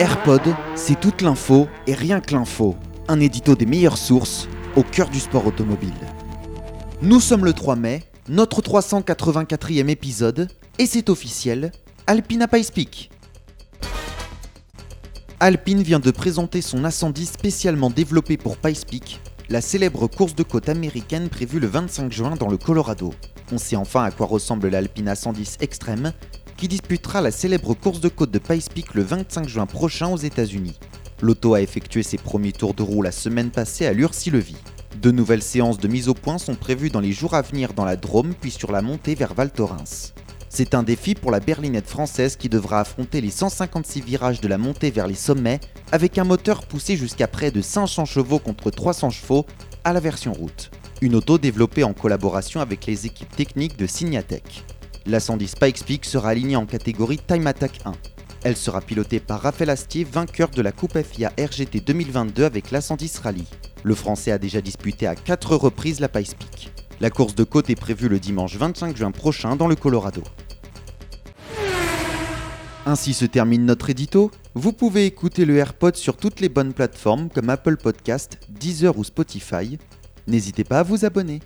AirPod, c'est toute l'info et rien que l'info. Un édito des meilleures sources au cœur du sport automobile. Nous sommes le 3 mai, notre 384e épisode, et c'est officiel, Alpine à Peak. Alpine vient de présenter son incendie spécialement développé pour Pikes Peak, la célèbre course de côte américaine prévue le 25 juin dans le Colorado. On sait enfin à quoi ressemble l'Alpine A110 Extreme, qui disputera la célèbre course de côte de Pikes Peak le 25 juin prochain aux États-Unis. L'auto a effectué ses premiers tours de roue la semaine passée à Lurcy-Levy. De nouvelles séances de mise au point sont prévues dans les jours à venir dans la Drôme puis sur la montée vers Val Thorens. C'est un défi pour la berlinette française qui devra affronter les 156 virages de la montée vers les sommets avec un moteur poussé jusqu'à près de 500 chevaux contre 300 chevaux à la version route. Une auto développée en collaboration avec les équipes techniques de Signatech. La 110 Pikes Peak sera alignée en catégorie Time Attack 1. Elle sera pilotée par Raphaël Astier, vainqueur de la Coupe FIA RGT 2022 avec la 110 Rally. Le Français a déjà disputé à 4 reprises la Pikes Peak. La course de côte est prévue le dimanche 25 juin prochain dans le Colorado. Ainsi se termine notre édito. Vous pouvez écouter le AirPod sur toutes les bonnes plateformes comme Apple Podcast, Deezer ou Spotify. N'hésitez pas à vous abonner.